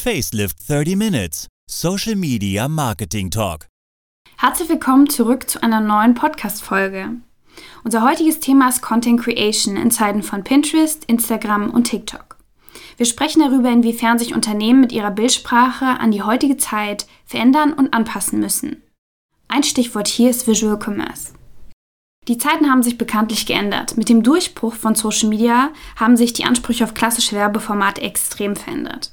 Facelift 30 Minutes, Social Media Marketing Talk. Herzlich willkommen zurück zu einer neuen Podcast-Folge. Unser heutiges Thema ist Content Creation in Zeiten von Pinterest, Instagram und TikTok. Wir sprechen darüber, inwiefern sich Unternehmen mit ihrer Bildsprache an die heutige Zeit verändern und anpassen müssen. Ein Stichwort hier ist Visual Commerce. Die Zeiten haben sich bekanntlich geändert. Mit dem Durchbruch von Social Media haben sich die Ansprüche auf klassische Werbeformate extrem verändert.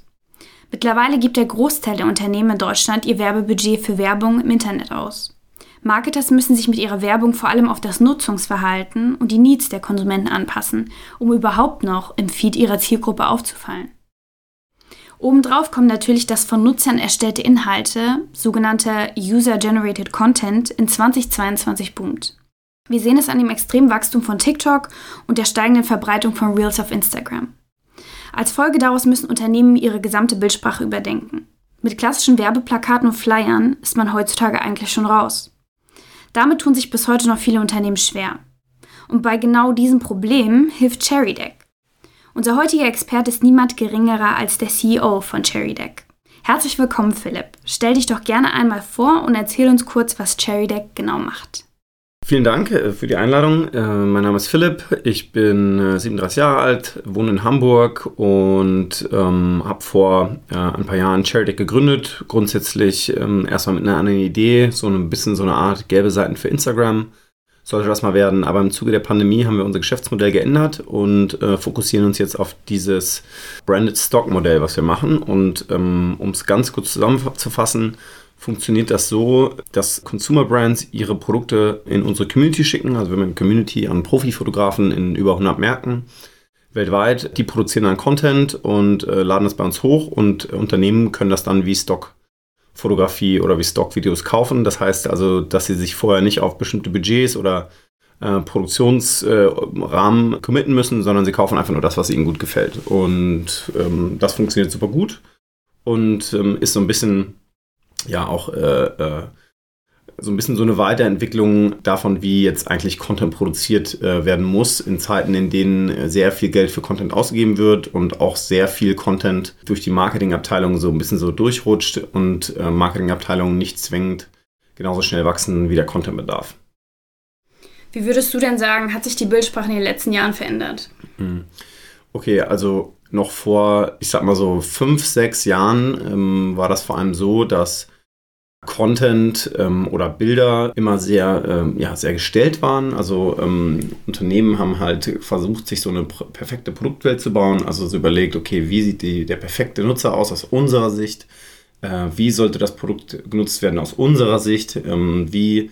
Mittlerweile gibt der Großteil der Unternehmen in Deutschland ihr Werbebudget für Werbung im Internet aus. Marketers müssen sich mit ihrer Werbung vor allem auf das Nutzungsverhalten und die Needs der Konsumenten anpassen, um überhaupt noch im Feed ihrer Zielgruppe aufzufallen. Obendrauf kommen natürlich das von Nutzern erstellte Inhalte, sogenannter User-Generated Content, in 2022 boomt. Wir sehen es an dem extremen Wachstum von TikTok und der steigenden Verbreitung von Reels auf Instagram. Als Folge daraus müssen Unternehmen ihre gesamte Bildsprache überdenken. Mit klassischen Werbeplakaten und Flyern ist man heutzutage eigentlich schon raus. Damit tun sich bis heute noch viele Unternehmen schwer. Und bei genau diesem Problem hilft CherryDeck. Unser heutiger Experte ist niemand geringerer als der CEO von CherryDeck. Herzlich willkommen, Philipp. Stell dich doch gerne einmal vor und erzähl uns kurz, was CherryDeck genau macht. Vielen Dank äh, für die Einladung. Äh, mein Name ist Philipp, ich bin 37 äh, Jahre alt, wohne in Hamburg und ähm, habe vor äh, ein paar Jahren ChariTech gegründet. Grundsätzlich ähm, erstmal mit einer anderen Idee, so ein bisschen so eine Art gelbe Seiten für Instagram sollte das mal werden. Aber im Zuge der Pandemie haben wir unser Geschäftsmodell geändert und äh, fokussieren uns jetzt auf dieses Branded Stock Modell, was wir machen. Und ähm, um es ganz kurz zusammenzufassen, funktioniert das so, dass Consumer Brands ihre Produkte in unsere Community schicken. Also wir haben eine Community an Profifotografen in über 100 Märkten weltweit. Die produzieren dann Content und äh, laden das bei uns hoch und äh, Unternehmen können das dann wie Stockfotografie oder wie Stockvideos kaufen. Das heißt also, dass sie sich vorher nicht auf bestimmte Budgets oder äh, Produktionsrahmen äh, committen müssen, sondern sie kaufen einfach nur das, was ihnen gut gefällt. Und ähm, das funktioniert super gut und ähm, ist so ein bisschen ja auch äh, äh, so ein bisschen so eine Weiterentwicklung davon, wie jetzt eigentlich Content produziert äh, werden muss, in Zeiten, in denen sehr viel Geld für Content ausgegeben wird und auch sehr viel Content durch die Marketingabteilung so ein bisschen so durchrutscht und äh, Marketingabteilungen nicht zwingend genauso schnell wachsen wie der Contentbedarf. Wie würdest du denn sagen, hat sich die Bildsprache in den letzten Jahren verändert? Hm. Okay, also noch vor, ich sag mal so fünf, sechs Jahren ähm, war das vor allem so, dass Content ähm, oder Bilder immer sehr, ähm, ja, sehr gestellt waren. Also ähm, Unternehmen haben halt versucht, sich so eine perfekte Produktwelt zu bauen. Also so überlegt, okay, wie sieht die, der perfekte Nutzer aus aus unserer Sicht? Äh, wie sollte das Produkt genutzt werden aus unserer Sicht? Ähm, wie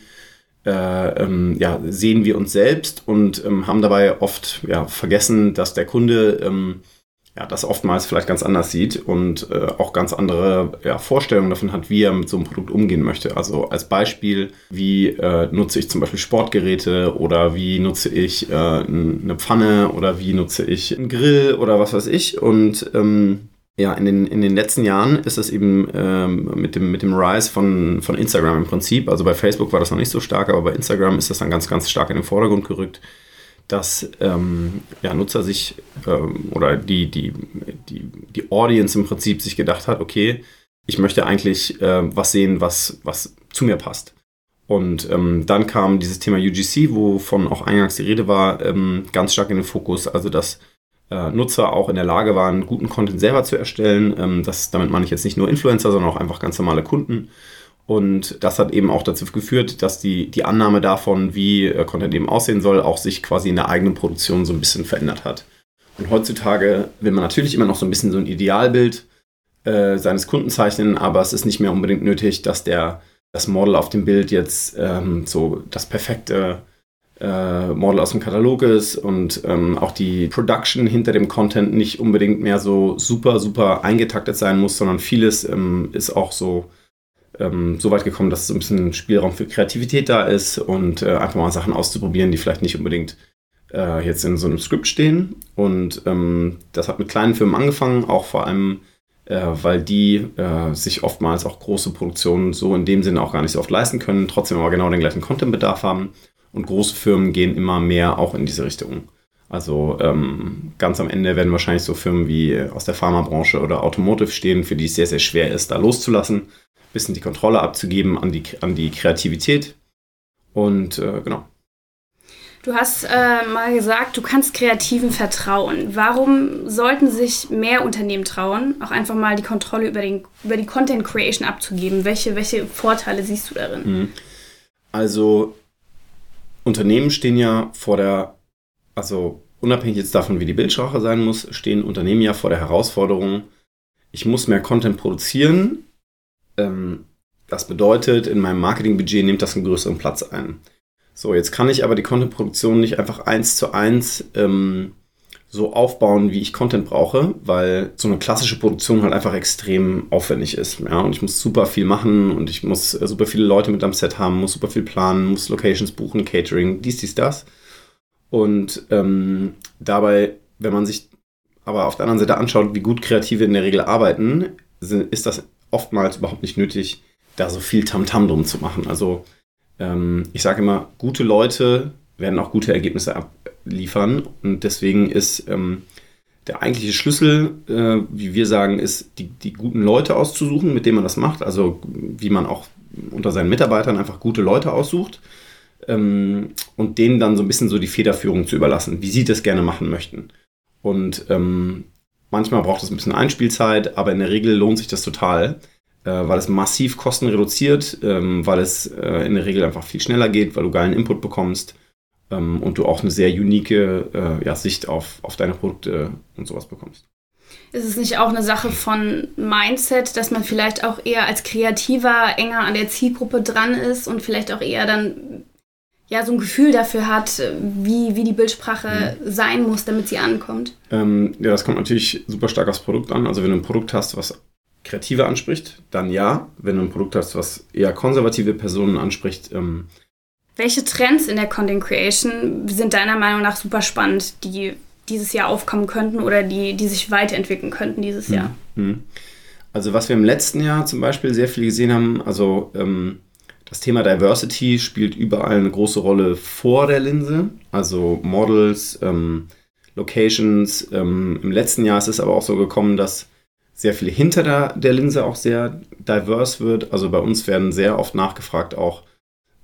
äh, ähm, ja, sehen wir uns selbst und ähm, haben dabei oft ja, vergessen, dass der Kunde ja, das oftmals vielleicht ganz anders sieht und äh, auch ganz andere ja, Vorstellungen davon hat, wie er mit so einem Produkt umgehen möchte. Also als Beispiel, wie äh, nutze ich zum Beispiel Sportgeräte oder wie nutze ich äh, eine Pfanne oder wie nutze ich einen Grill oder was weiß ich. Und ähm, ja, in den, in den letzten Jahren ist es eben ähm, mit, dem, mit dem Rise von, von Instagram im Prinzip, also bei Facebook war das noch nicht so stark, aber bei Instagram ist das dann ganz, ganz stark in den Vordergrund gerückt dass ähm, ja, Nutzer sich ähm, oder die, die, die, die Audience im Prinzip sich gedacht hat, okay, ich möchte eigentlich äh, was sehen, was, was zu mir passt. Und ähm, dann kam dieses Thema UGC, wovon auch eingangs die Rede war, ähm, ganz stark in den Fokus. Also, dass äh, Nutzer auch in der Lage waren, guten Content selber zu erstellen. Ähm, das, damit meine ich jetzt nicht nur Influencer, sondern auch einfach ganz normale Kunden. Und das hat eben auch dazu geführt, dass die, die Annahme davon, wie äh, Content eben aussehen soll, auch sich quasi in der eigenen Produktion so ein bisschen verändert hat. Und heutzutage will man natürlich immer noch so ein bisschen so ein Idealbild äh, seines Kunden zeichnen, aber es ist nicht mehr unbedingt nötig, dass der, das Model auf dem Bild jetzt ähm, so das perfekte äh, Model aus dem Katalog ist und ähm, auch die Production hinter dem Content nicht unbedingt mehr so super, super eingetaktet sein muss, sondern vieles ähm, ist auch so ähm, so weit gekommen, dass so ein bisschen Spielraum für Kreativität da ist und äh, einfach mal Sachen auszuprobieren, die vielleicht nicht unbedingt äh, jetzt in so einem Skript stehen. Und ähm, das hat mit kleinen Firmen angefangen, auch vor allem, äh, weil die äh, sich oftmals auch große Produktionen so in dem Sinne auch gar nicht so oft leisten können, trotzdem aber genau den gleichen Contentbedarf haben. Und große Firmen gehen immer mehr auch in diese Richtung. Also ähm, ganz am Ende werden wahrscheinlich so Firmen wie aus der Pharmabranche oder Automotive stehen, für die es sehr, sehr schwer ist, da loszulassen, bisschen die Kontrolle abzugeben an die, an die Kreativität. Und äh, genau. Du hast äh, mal gesagt, du kannst Kreativen vertrauen. Warum sollten sich mehr Unternehmen trauen, auch einfach mal die Kontrolle über, den, über die Content Creation abzugeben? Welche, welche Vorteile siehst du darin? Mhm. Also Unternehmen stehen ja vor der, also unabhängig jetzt davon, wie die Bildsprache sein muss, stehen Unternehmen ja vor der Herausforderung, ich muss mehr Content produzieren. Ähm, das bedeutet, in meinem Marketingbudget nimmt das einen größeren Platz ein. So, jetzt kann ich aber die Content-Produktion nicht einfach eins zu eins ähm, so aufbauen, wie ich Content brauche, weil so eine klassische Produktion halt einfach extrem aufwendig ist. Ja, und ich muss super viel machen und ich muss äh, super viele Leute mit am Set haben, muss super viel planen, muss Locations buchen, Catering, dies, dies, das. Und ähm, dabei, wenn man sich aber auf der anderen Seite anschaut, wie gut Kreative in der Regel arbeiten, ist das oftmals überhaupt nicht nötig, da so viel Tamtam -Tam drum zu machen. Also ähm, ich sage immer, gute Leute werden auch gute Ergebnisse abliefern. Und deswegen ist ähm, der eigentliche Schlüssel, äh, wie wir sagen, ist, die, die guten Leute auszusuchen, mit denen man das macht. Also wie man auch unter seinen Mitarbeitern einfach gute Leute aussucht ähm, und denen dann so ein bisschen so die Federführung zu überlassen, wie sie das gerne machen möchten. Und ähm, manchmal braucht es ein bisschen Einspielzeit, aber in der Regel lohnt sich das total, äh, weil es massiv Kosten reduziert, ähm, weil es äh, in der Regel einfach viel schneller geht, weil du geilen Input bekommst ähm, und du auch eine sehr unique äh, ja, Sicht auf, auf deine Produkte und sowas bekommst. Ist es nicht auch eine Sache von Mindset, dass man vielleicht auch eher als Kreativer enger an der Zielgruppe dran ist und vielleicht auch eher dann ja so ein Gefühl dafür hat, wie, wie die Bildsprache mhm. sein muss, damit sie ankommt? Ähm, ja, das kommt natürlich super stark aufs Produkt an. Also wenn du ein Produkt hast, was Kreative anspricht, dann ja. Wenn du ein Produkt hast, was eher konservative Personen anspricht. Ähm Welche Trends in der Content Creation sind deiner Meinung nach super spannend, die dieses Jahr aufkommen könnten oder die, die sich weiterentwickeln könnten dieses Jahr? Mhm. Also was wir im letzten Jahr zum Beispiel sehr viel gesehen haben, also ähm, das Thema Diversity spielt überall eine große Rolle vor der Linse. Also Models, ähm, Locations. Ähm, Im letzten Jahr ist es aber auch so gekommen, dass sehr viel hinter der, der Linse auch sehr divers wird. Also bei uns werden sehr oft nachgefragt auch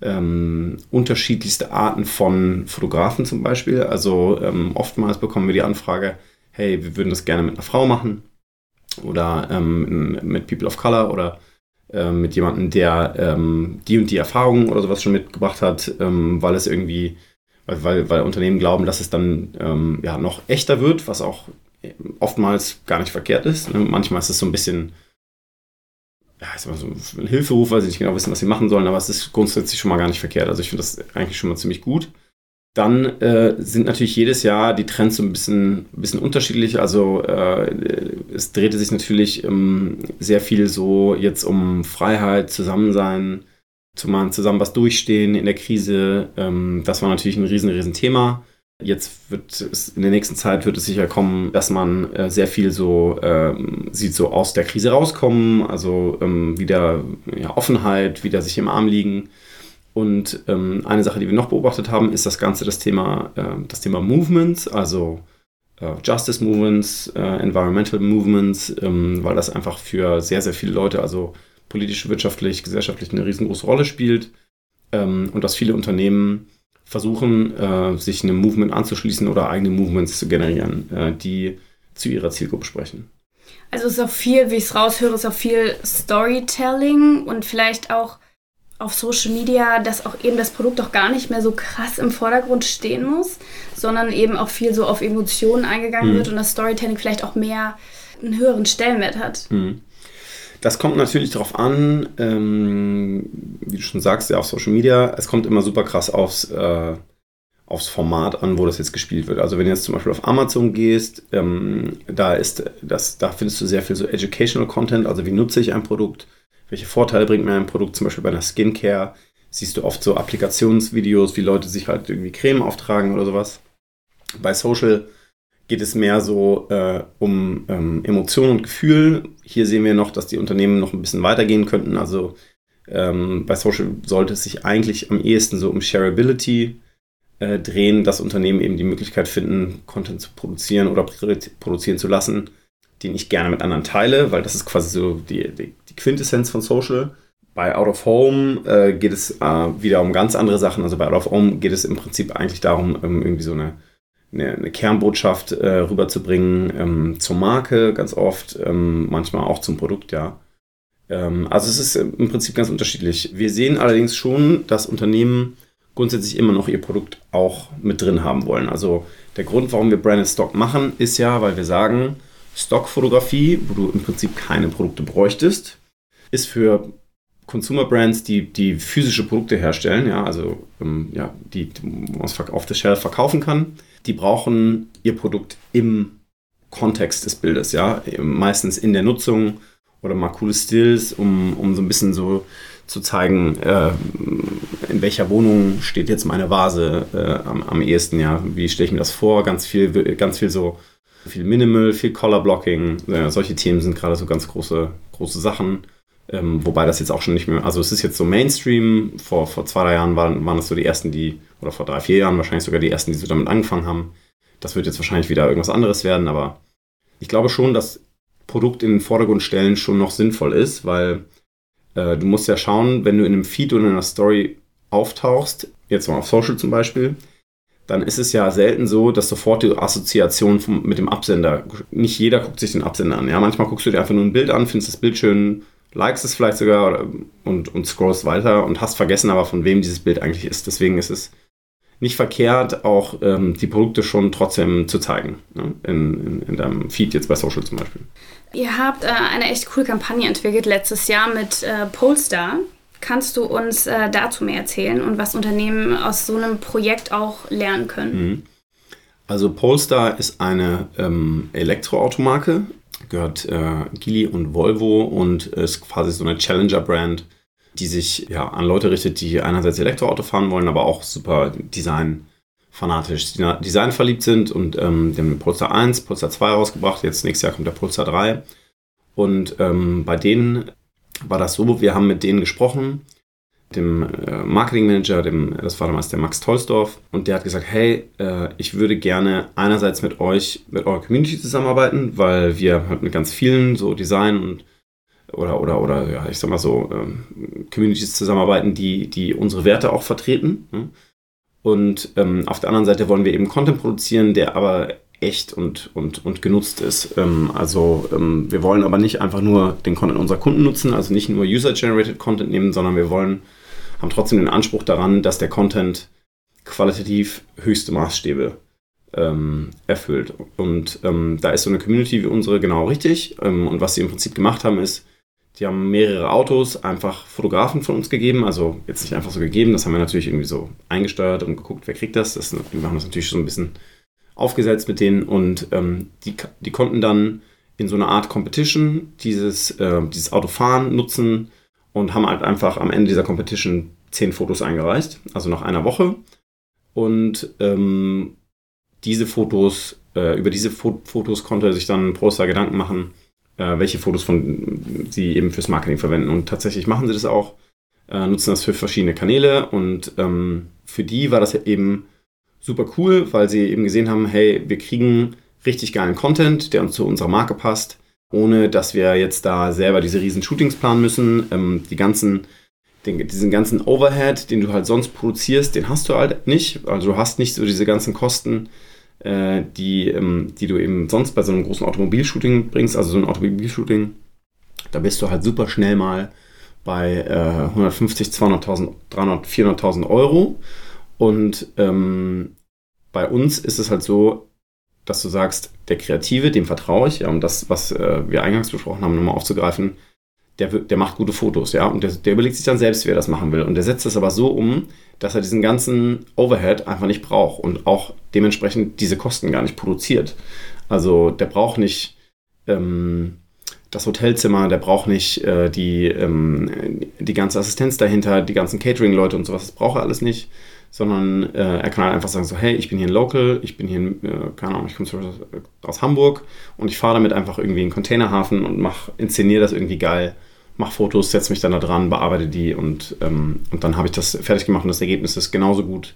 ähm, unterschiedlichste Arten von Fotografen zum Beispiel. Also ähm, oftmals bekommen wir die Anfrage, hey, wir würden das gerne mit einer Frau machen oder ähm, mit People of Color oder äh, mit jemandem, der ähm, die und die Erfahrungen oder sowas schon mitgebracht hat, ähm, weil es irgendwie, weil, weil Unternehmen glauben, dass es dann ähm, ja noch echter wird, was auch oftmals gar nicht verkehrt ist. Ne? Manchmal ist es so ein bisschen, ja, ist immer so ein Hilferuf, weil sie nicht genau wissen, was sie machen sollen, aber es ist grundsätzlich schon mal gar nicht verkehrt. Also ich finde das eigentlich schon mal ziemlich gut. Dann äh, sind natürlich jedes Jahr die Trends so ein bisschen, ein bisschen unterschiedlich. Also äh, es drehte sich natürlich ähm, sehr viel so jetzt um Freiheit, Zusammensein, zusammen was durchstehen in der Krise. Ähm, das war natürlich ein riesen, riesen Thema. Jetzt wird es in der nächsten Zeit wird es sicher kommen, dass man äh, sehr viel so ähm, sieht, so aus der Krise rauskommen, also ähm, wieder ja, Offenheit, wieder sich im Arm liegen. Und ähm, eine Sache, die wir noch beobachtet haben, ist das Ganze das Thema, äh, das Thema Movements, also äh, Justice Movements, äh, Environmental Movements, ähm, weil das einfach für sehr, sehr viele Leute, also politisch, wirtschaftlich, gesellschaftlich eine riesengroße Rolle spielt. Ähm, und dass viele Unternehmen versuchen, äh, sich einem Movement anzuschließen oder eigene Movements zu generieren, äh, die zu ihrer Zielgruppe sprechen. Also es ist auch viel, wie ich es raushöre, ist auch viel Storytelling und vielleicht auch auf Social Media, dass auch eben das Produkt auch gar nicht mehr so krass im Vordergrund stehen muss, sondern eben auch viel so auf Emotionen eingegangen mhm. wird und das Storytelling vielleicht auch mehr einen höheren Stellenwert hat. Mhm. Das kommt natürlich darauf an, ähm, wie du schon sagst, ja, auf Social Media. Es kommt immer super krass aufs, äh, aufs Format an, wo das jetzt gespielt wird. Also wenn du jetzt zum Beispiel auf Amazon gehst, ähm, da ist das, da findest du sehr viel so Educational Content, also wie nutze ich ein Produkt, welche Vorteile bringt mir ein Produkt, zum Beispiel bei einer Skincare, siehst du oft so Applikationsvideos, wie Leute sich halt irgendwie Creme auftragen oder sowas. Bei Social geht es mehr so äh, um ähm, Emotionen und Gefühl. Hier sehen wir noch, dass die Unternehmen noch ein bisschen weitergehen könnten. Also ähm, bei Social sollte es sich eigentlich am ehesten so um Shareability äh, drehen, dass Unternehmen eben die Möglichkeit finden, Content zu produzieren oder produzieren zu lassen, den ich gerne mit anderen teile, weil das ist quasi so die, die, die Quintessenz von Social. Bei Out of Home äh, geht es äh, wieder um ganz andere Sachen. Also bei Out of Home geht es im Prinzip eigentlich darum, ähm, irgendwie so eine, eine, eine Kernbotschaft äh, rüberzubringen ähm, zur Marke ganz oft, ähm, manchmal auch zum Produkt, ja. Ähm, also es ist im Prinzip ganz unterschiedlich. Wir sehen allerdings schon, dass Unternehmen grundsätzlich immer noch ihr Produkt auch mit drin haben wollen. Also der Grund, warum wir Branded Stock machen, ist ja, weil wir sagen, Stockfotografie, wo du im Prinzip keine Produkte bräuchtest, ist für Consumer Brands, die, die physische Produkte herstellen, ja, also ähm, ja, die, die man auf der Shelf verkaufen kann, die brauchen ihr Produkt im Kontext des Bildes, ja, meistens in der Nutzung oder mal coole Stills, um, um so ein bisschen so zu zeigen, äh, in welcher Wohnung steht jetzt meine Vase äh, am, am ehesten, ja, wie stelle ich mir das vor, ganz viel, ganz viel so viel Minimal, viel Color Blocking, äh, solche Themen sind gerade so ganz große, große Sachen. Ähm, wobei das jetzt auch schon nicht mehr, also es ist jetzt so Mainstream. Vor, vor zwei, drei Jahren waren, waren das so die ersten, die, oder vor drei, vier Jahren wahrscheinlich sogar die ersten, die so damit angefangen haben. Das wird jetzt wahrscheinlich wieder irgendwas anderes werden, aber ich glaube schon, dass Produkt in den Vordergrund stellen schon noch sinnvoll ist, weil äh, du musst ja schauen, wenn du in einem Feed oder in einer Story auftauchst, jetzt mal auf Social zum Beispiel, dann ist es ja selten so, dass sofort die Assoziation vom, mit dem Absender, nicht jeder guckt sich den Absender an. Ja, manchmal guckst du dir einfach nur ein Bild an, findest das Bild schön, likest es vielleicht sogar oder, und, und scrollst weiter und hast vergessen aber, von wem dieses Bild eigentlich ist. Deswegen ist es nicht verkehrt, auch ähm, die Produkte schon trotzdem zu zeigen. Ne? In, in, in, deinem Feed jetzt bei Social zum Beispiel. Ihr habt äh, eine echt coole Kampagne entwickelt letztes Jahr mit äh, Polestar. Kannst du uns äh, dazu mehr erzählen und was Unternehmen aus so einem Projekt auch lernen können? Mhm. Also Polestar ist eine ähm, Elektroautomarke, gehört äh, Gili und Volvo und ist quasi so eine Challenger-Brand, die sich ja, an Leute richtet, die einerseits Elektroauto fahren wollen, aber auch super Design fanatisch Design verliebt sind und ähm, haben Polestar 1, Polestar 2 rausgebracht, jetzt nächstes Jahr kommt der Polestar 3 und ähm, bei denen war das so, wir haben mit denen gesprochen, dem äh, Marketingmanager, dem, das war damals der Max Tolsdorf, und der hat gesagt, hey, äh, ich würde gerne einerseits mit euch, mit eurer Community zusammenarbeiten, weil wir halt mit ganz vielen so Design und oder, oder, oder, ja, ich sag mal so, ähm, Communities zusammenarbeiten, die, die unsere Werte auch vertreten. Ne? Und ähm, auf der anderen Seite wollen wir eben Content produzieren, der aber echt und, und, und genutzt ist. Ähm, also ähm, wir wollen aber nicht einfach nur den Content unserer Kunden nutzen, also nicht nur User-Generated Content nehmen, sondern wir wollen, haben trotzdem den Anspruch daran, dass der Content qualitativ höchste Maßstäbe ähm, erfüllt. Und ähm, da ist so eine Community wie unsere genau richtig. Ähm, und was sie im Prinzip gemacht haben, ist, die haben mehrere Autos einfach Fotografen von uns gegeben. Also jetzt nicht einfach so gegeben, das haben wir natürlich irgendwie so eingesteuert und geguckt, wer kriegt das. das wir haben das natürlich so ein bisschen aufgesetzt mit denen und ähm, die, die konnten dann in so einer Art Competition dieses, äh, dieses Auto fahren, nutzen und haben halt einfach am Ende dieser Competition zehn Fotos eingereicht, also nach einer Woche. Und ähm, diese Fotos, äh, über diese Fo Fotos konnte sich dann Proster Gedanken machen, äh, welche Fotos von sie eben fürs Marketing verwenden. Und tatsächlich machen sie das auch, äh, nutzen das für verschiedene Kanäle und ähm, für die war das eben super cool, weil sie eben gesehen haben, hey, wir kriegen richtig geilen Content, der uns zu unserer Marke passt, ohne dass wir jetzt da selber diese riesen Shootings planen müssen. Ähm, die ganzen, den, diesen ganzen Overhead, den du halt sonst produzierst, den hast du halt nicht. Also du hast nicht so diese ganzen Kosten, äh, die, ähm, die du eben sonst bei so einem großen Automobilshooting bringst. Also so ein Automobilshooting, da bist du halt super schnell mal bei äh, 150, 200.000, 300, 400.000 Euro. Und ähm, bei uns ist es halt so, dass du sagst, der Kreative, dem vertraue ich, ja, um das, was äh, wir eingangs besprochen haben, nochmal aufzugreifen, der, der macht gute Fotos, ja, und der, der, überlegt sich dann selbst, wie er das machen will. Und der setzt das aber so um, dass er diesen ganzen Overhead einfach nicht braucht und auch dementsprechend diese Kosten gar nicht produziert. Also der braucht nicht ähm, das Hotelzimmer, der braucht nicht äh, die, ähm, die ganze Assistenz dahinter, die ganzen Catering-Leute und sowas, das braucht er alles nicht sondern äh, er kann halt einfach sagen so, hey, ich bin hier ein Local, ich bin hier, äh, keine Ahnung, ich komme aus Hamburg und ich fahre damit einfach irgendwie in den Containerhafen und inszeniere das irgendwie geil, mache Fotos, setze mich dann da dran, bearbeite die und, ähm, und dann habe ich das fertig gemacht und das Ergebnis ist genauso gut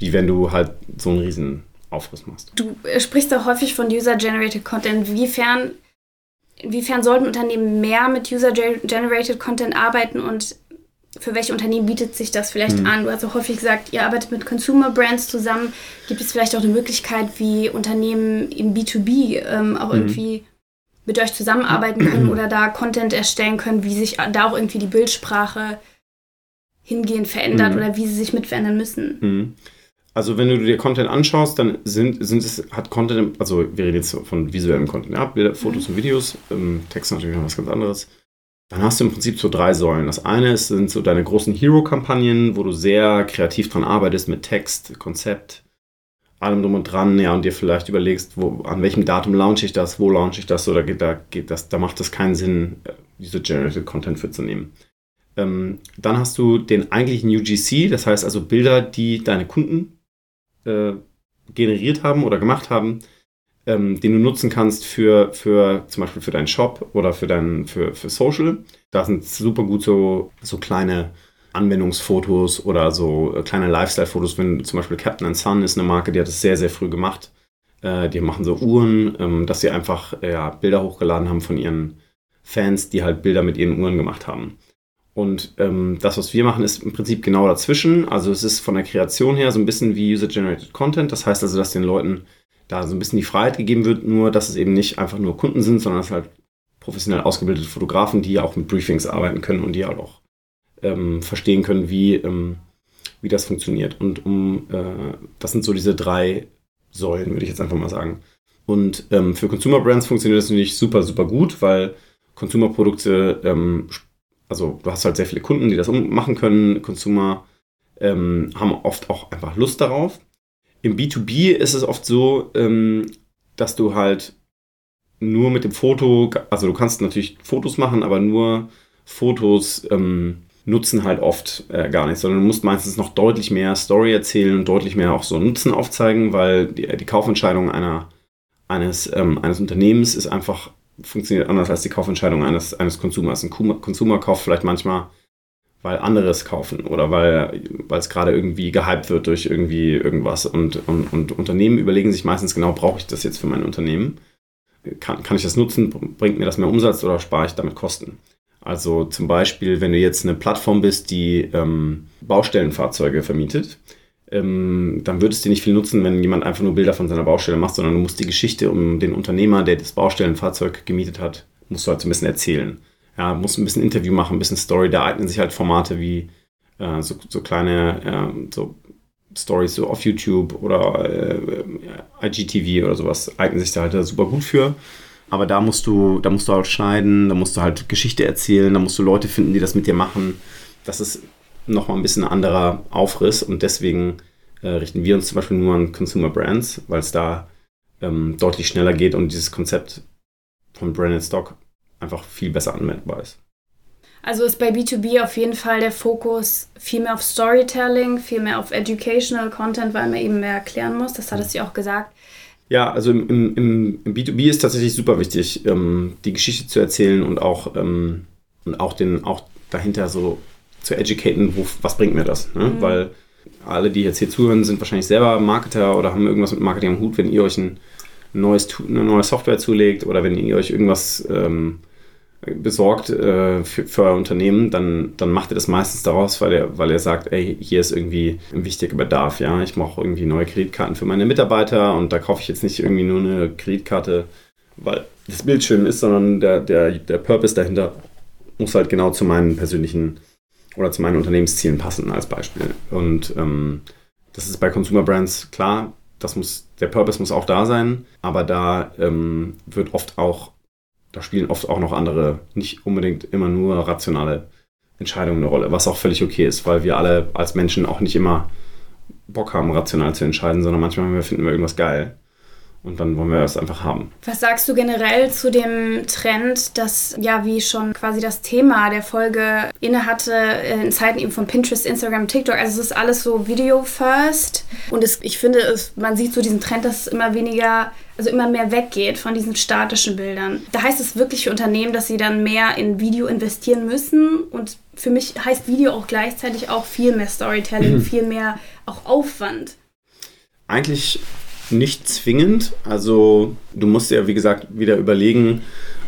wie wenn du halt so einen riesen Aufriss machst. Du äh, sprichst auch häufig von User-Generated Content. Inwiefern, inwiefern sollten Unternehmen mehr mit User-Generated Content arbeiten und für welche Unternehmen bietet sich das vielleicht mhm. an? Du hast auch häufig gesagt, ihr arbeitet mit Consumer Brands zusammen. Gibt es vielleicht auch eine Möglichkeit, wie Unternehmen im B2B ähm, auch mhm. irgendwie mit euch zusammenarbeiten können oder da Content erstellen können, wie sich da auch irgendwie die Bildsprache hingehend verändert mhm. oder wie sie sich mit verändern müssen? Mhm. Also wenn du dir Content anschaust, dann sind, sind es, hat Content, also wir reden jetzt von visuellem Content, ja, Bilder, Fotos mhm. und Videos, ähm, Text natürlich noch was ganz anderes. Dann hast du im Prinzip so drei Säulen. Das eine sind so deine großen Hero-Kampagnen, wo du sehr kreativ dran arbeitest mit Text, Konzept, allem drum und dran, ja, und dir vielleicht überlegst, wo, an welchem Datum launche ich das, wo launche ich das, oder geht da, geht das, da macht es keinen Sinn, äh, diese Generated Content für zu nehmen. Ähm, dann hast du den eigentlichen UGC, das heißt also Bilder, die deine Kunden äh, generiert haben oder gemacht haben, ähm, den du nutzen kannst für, für zum Beispiel für deinen Shop oder für, dein, für, für Social. Da sind super gut so, so kleine Anwendungsfotos oder so äh, kleine Lifestyle-Fotos. Wenn zum Beispiel Captain Sun ist eine Marke, die hat es sehr, sehr früh gemacht. Äh, die machen so Uhren, ähm, dass sie einfach ja, Bilder hochgeladen haben von ihren Fans, die halt Bilder mit ihren Uhren gemacht haben. Und ähm, das, was wir machen, ist im Prinzip genau dazwischen. Also es ist von der Kreation her so ein bisschen wie User-Generated Content. Das heißt also, dass den Leuten da so ein bisschen die Freiheit gegeben wird, nur dass es eben nicht einfach nur Kunden sind, sondern es halt professionell ausgebildete Fotografen, die ja auch mit Briefings arbeiten können und die halt auch ähm, verstehen können, wie, ähm, wie das funktioniert. Und um äh, das sind so diese drei Säulen, würde ich jetzt einfach mal sagen. Und ähm, für Consumer Brands funktioniert das natürlich super, super gut, weil Consumer-Produkte, ähm, also du hast halt sehr viele Kunden, die das machen können. Consumer ähm, haben oft auch einfach Lust darauf. Im B2B ist es oft so, ähm, dass du halt nur mit dem Foto, also du kannst natürlich Fotos machen, aber nur Fotos ähm, nutzen halt oft äh, gar nicht, sondern du musst meistens noch deutlich mehr Story erzählen und deutlich mehr auch so Nutzen aufzeigen, weil die, die Kaufentscheidung einer, eines, ähm, eines Unternehmens ist einfach, funktioniert anders als die Kaufentscheidung eines, eines Konsumers. Ein Konsumer kauft vielleicht manchmal weil andere es kaufen oder weil, es gerade irgendwie gehypt wird durch irgendwie irgendwas. Und, und, und Unternehmen überlegen sich meistens genau, brauche ich das jetzt für mein Unternehmen? Kann, kann ich das nutzen? Bringt mir das mehr Umsatz oder spare ich damit Kosten? Also zum Beispiel, wenn du jetzt eine Plattform bist, die ähm, Baustellenfahrzeuge vermietet, ähm, dann würde es dir nicht viel nutzen, wenn jemand einfach nur Bilder von seiner Baustelle macht, sondern du musst die Geschichte um den Unternehmer, der das Baustellenfahrzeug gemietet hat, musst du halt so ein bisschen erzählen ja, muss ein bisschen Interview machen, ein bisschen Story. Da eignen sich halt Formate wie äh, so, so kleine äh, so Stories so auf YouTube oder äh, IGTV oder sowas eignen sich da halt super gut für. Aber da musst du, da musst du halt schneiden, da musst du halt Geschichte erzählen, da musst du Leute finden, die das mit dir machen. Das ist nochmal ein bisschen ein anderer Aufriss und deswegen äh, richten wir uns zum Beispiel nur an Consumer Brands, weil es da ähm, deutlich schneller geht und dieses Konzept von Branded Stock einfach viel besser anwendbar ist. Also ist bei B2B auf jeden Fall der Fokus viel mehr auf Storytelling, viel mehr auf Educational Content, weil man eben mehr erklären muss. Das hattest du ja auch gesagt. Ja, also im, im, im B2B ist tatsächlich super wichtig, ähm, die Geschichte zu erzählen und auch, ähm, und auch, den, auch dahinter so zu educaten, wo, was bringt mir das? Ne? Mhm. Weil alle, die jetzt hier zuhören, sind wahrscheinlich selber Marketer oder haben irgendwas mit Marketing am Hut, wenn ihr euch ein neues, eine neue Software zulegt oder wenn ihr euch irgendwas ähm, besorgt äh, für, für, euer Unternehmen, dann, dann macht ihr das meistens daraus, weil er, weil sagt, ey, hier ist irgendwie ein wichtiger Bedarf, ja. Ich brauche irgendwie neue Kreditkarten für meine Mitarbeiter und da kaufe ich jetzt nicht irgendwie nur eine Kreditkarte, weil das Bild schön ist, sondern der, der, der Purpose dahinter muss halt genau zu meinen persönlichen oder zu meinen Unternehmenszielen passen, als Beispiel. Und ähm, das ist bei Consumer Brands klar, das muss, der Purpose muss auch da sein, aber da ähm, wird oft auch da spielen oft auch noch andere, nicht unbedingt immer nur rationale Entscheidungen eine Rolle, was auch völlig okay ist, weil wir alle als Menschen auch nicht immer Bock haben, rational zu entscheiden, sondern manchmal finden wir irgendwas geil. Und dann wollen wir das einfach haben. Was sagst du generell zu dem Trend, dass ja, wie schon quasi das Thema der Folge innehatte, äh, in Zeiten eben von Pinterest, Instagram, TikTok, also es ist alles so Video first. Und es, ich finde, es, man sieht so diesen Trend, dass es immer weniger, also immer mehr weggeht von diesen statischen Bildern. Da heißt es wirklich für Unternehmen, dass sie dann mehr in Video investieren müssen. Und für mich heißt Video auch gleichzeitig auch viel mehr Storytelling, mhm. viel mehr auch Aufwand. eigentlich nicht zwingend. Also du musst ja, wie gesagt, wieder überlegen,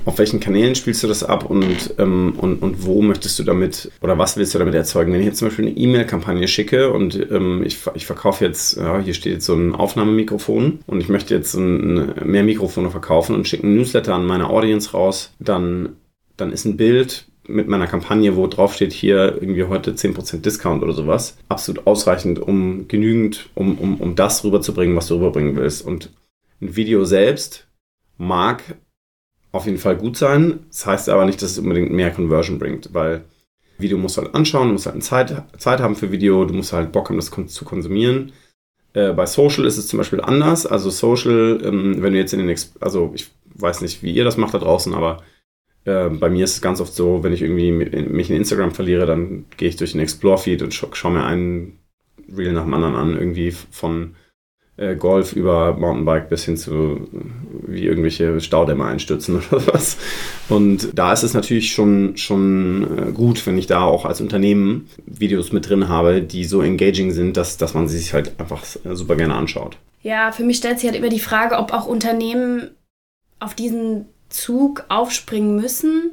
auf welchen Kanälen spielst du das ab und, ähm, und, und wo möchtest du damit oder was willst du damit erzeugen? Wenn ich jetzt zum Beispiel eine E-Mail-Kampagne schicke und ähm, ich, ich verkaufe jetzt, ja, hier steht jetzt so ein Aufnahmemikrofon und ich möchte jetzt ein, mehr Mikrofone verkaufen und schicke einen Newsletter an meine Audience raus, dann, dann ist ein Bild mit meiner Kampagne, wo drauf steht, hier irgendwie heute 10% Discount oder sowas, absolut ausreichend, um genügend, um, um, um das rüberzubringen, was du rüberbringen willst. Und ein Video selbst mag auf jeden Fall gut sein. Das heißt aber nicht, dass es unbedingt mehr Conversion bringt, weil Video musst du halt anschauen, du musst halt Zeit, Zeit haben für Video, du musst halt Bock haben, das zu konsumieren. Äh, bei Social ist es zum Beispiel anders. Also Social, ähm, wenn du jetzt in den, Ex also ich weiß nicht, wie ihr das macht da draußen, aber äh, bei mir ist es ganz oft so, wenn ich irgendwie mich in Instagram verliere, dann gehe ich durch den Explore-Feed und scha schaue mir einen Reel nach dem anderen an, irgendwie von äh, Golf über Mountainbike bis hin zu wie irgendwelche Staudämme einstürzen oder was. Und da ist es natürlich schon, schon äh, gut, wenn ich da auch als Unternehmen Videos mit drin habe, die so engaging sind, dass, dass man sie sich halt einfach äh, super gerne anschaut. Ja, für mich stellt sich halt immer die Frage, ob auch Unternehmen auf diesen Zug aufspringen müssen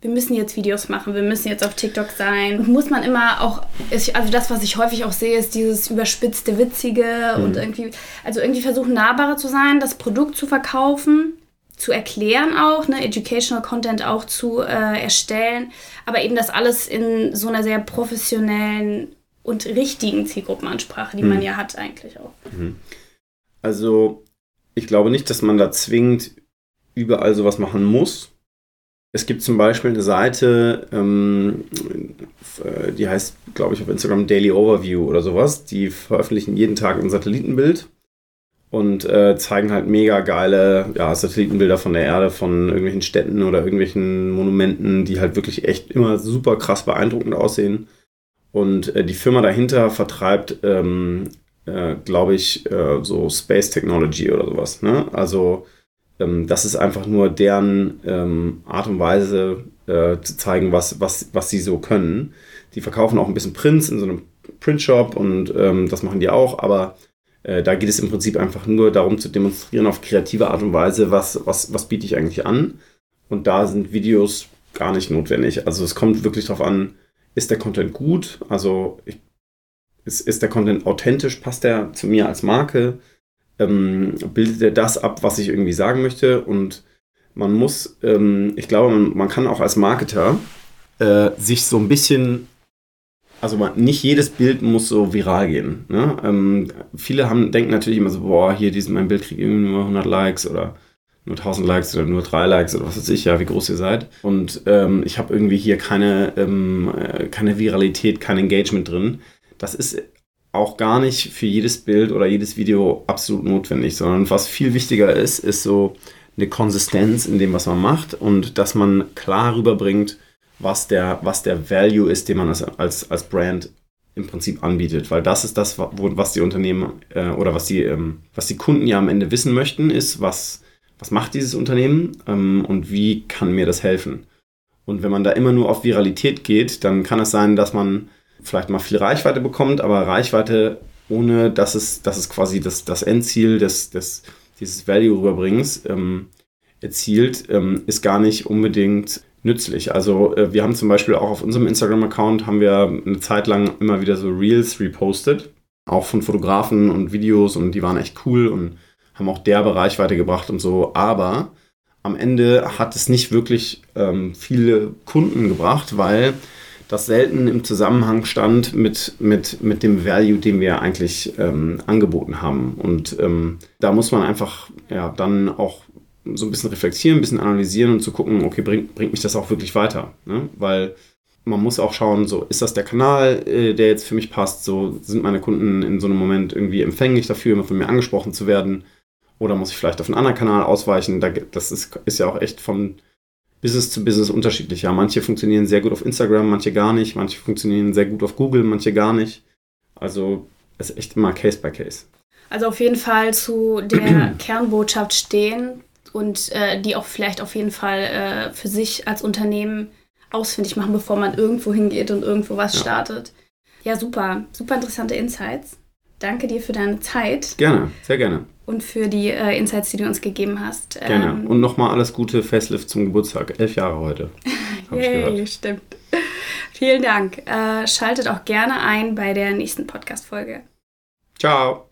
wir müssen jetzt Videos machen, wir müssen jetzt auf TikTok sein. Muss man immer auch, also das, was ich häufig auch sehe, ist dieses überspitzte, witzige mhm. und irgendwie, also irgendwie versuchen nahbarer zu sein, das Produkt zu verkaufen, zu erklären auch, ne, Educational Content auch zu äh, erstellen, aber eben das alles in so einer sehr professionellen und richtigen Zielgruppenansprache, die mhm. man ja hat eigentlich auch. Mhm. Also ich glaube nicht, dass man da zwingend überall sowas machen muss es gibt zum Beispiel eine Seite, ähm, äh, die heißt, glaube ich, auf Instagram Daily Overview oder sowas. Die veröffentlichen jeden Tag ein Satellitenbild und äh, zeigen halt mega geile ja, Satellitenbilder von der Erde, von irgendwelchen Städten oder irgendwelchen Monumenten, die halt wirklich echt immer super krass beeindruckend aussehen. Und äh, die Firma dahinter vertreibt, ähm, äh, glaube ich, äh, so Space Technology oder sowas. Ne? Also ähm, das ist einfach nur deren ähm, Art und Weise äh, zu zeigen, was, was, was sie so können. Die verkaufen auch ein bisschen Prints in so einem Printshop und ähm, das machen die auch, aber äh, da geht es im Prinzip einfach nur darum zu demonstrieren auf kreative Art und Weise, was, was, was biete ich eigentlich an. Und da sind Videos gar nicht notwendig. Also es kommt wirklich darauf an, ist der Content gut? Also ich, ist, ist der Content authentisch? Passt der zu mir als Marke? Ähm, bildet er das ab, was ich irgendwie sagen möchte. Und man muss, ähm, ich glaube, man, man, kann auch als Marketer äh, sich so ein bisschen, also man, nicht jedes Bild muss so viral gehen. Ne? Ähm, viele haben, denken natürlich immer so, boah, hier diesen, mein Bild kriegt irgendwie nur 100 Likes oder nur 1000 Likes oder nur 3 Likes oder was weiß ich, ja, wie groß ihr seid. Und ähm, ich habe irgendwie hier keine, ähm, äh, keine Viralität, kein Engagement drin. Das ist auch gar nicht für jedes Bild oder jedes Video absolut notwendig, sondern was viel wichtiger ist, ist so eine Konsistenz in dem, was man macht und dass man klar rüberbringt, was der, was der Value ist, den man als, als, als Brand im Prinzip anbietet. Weil das ist das, was die Unternehmen äh, oder was die, ähm, was die Kunden ja am Ende wissen möchten, ist, was, was macht dieses Unternehmen ähm, und wie kann mir das helfen. Und wenn man da immer nur auf Viralität geht, dann kann es sein, dass man vielleicht mal viel Reichweite bekommt, aber Reichweite ohne, dass es, dass es quasi das, das Endziel des, des, dieses Value rüberbringens ähm, erzielt, ähm, ist gar nicht unbedingt nützlich. Also äh, wir haben zum Beispiel auch auf unserem Instagram-Account haben wir eine Zeit lang immer wieder so Reels repostet, auch von Fotografen und Videos und die waren echt cool und haben auch derbe Reichweite gebracht und so, aber am Ende hat es nicht wirklich ähm, viele Kunden gebracht, weil das selten im Zusammenhang stand mit, mit, mit dem Value, den wir eigentlich ähm, angeboten haben. Und ähm, da muss man einfach ja, dann auch so ein bisschen reflektieren, ein bisschen analysieren und zu gucken, okay, bringt, bringt mich das auch wirklich weiter? Ne? Weil man muss auch schauen, so ist das der Kanal, äh, der jetzt für mich passt? So sind meine Kunden in so einem Moment irgendwie empfänglich dafür, immer von mir angesprochen zu werden? Oder muss ich vielleicht auf einen anderen Kanal ausweichen? das ist, ist ja auch echt von Business zu Business unterschiedlich. Ja, manche funktionieren sehr gut auf Instagram, manche gar nicht. Manche funktionieren sehr gut auf Google, manche gar nicht. Also es ist echt immer Case by Case. Also auf jeden Fall zu der Kernbotschaft stehen und äh, die auch vielleicht auf jeden Fall äh, für sich als Unternehmen ausfindig machen, bevor man irgendwo hingeht und irgendwo was ja. startet. Ja, super. Super interessante Insights. danke dir für deine Zeit. Gerne, sehr gerne. Und für die äh, Insights, die du uns gegeben hast. Gerne. Ähm, und nochmal alles Gute Facelift zum Geburtstag. Elf Jahre heute. Yay, stimmt. Vielen Dank. Äh, schaltet auch gerne ein bei der nächsten Podcast-Folge. Ciao.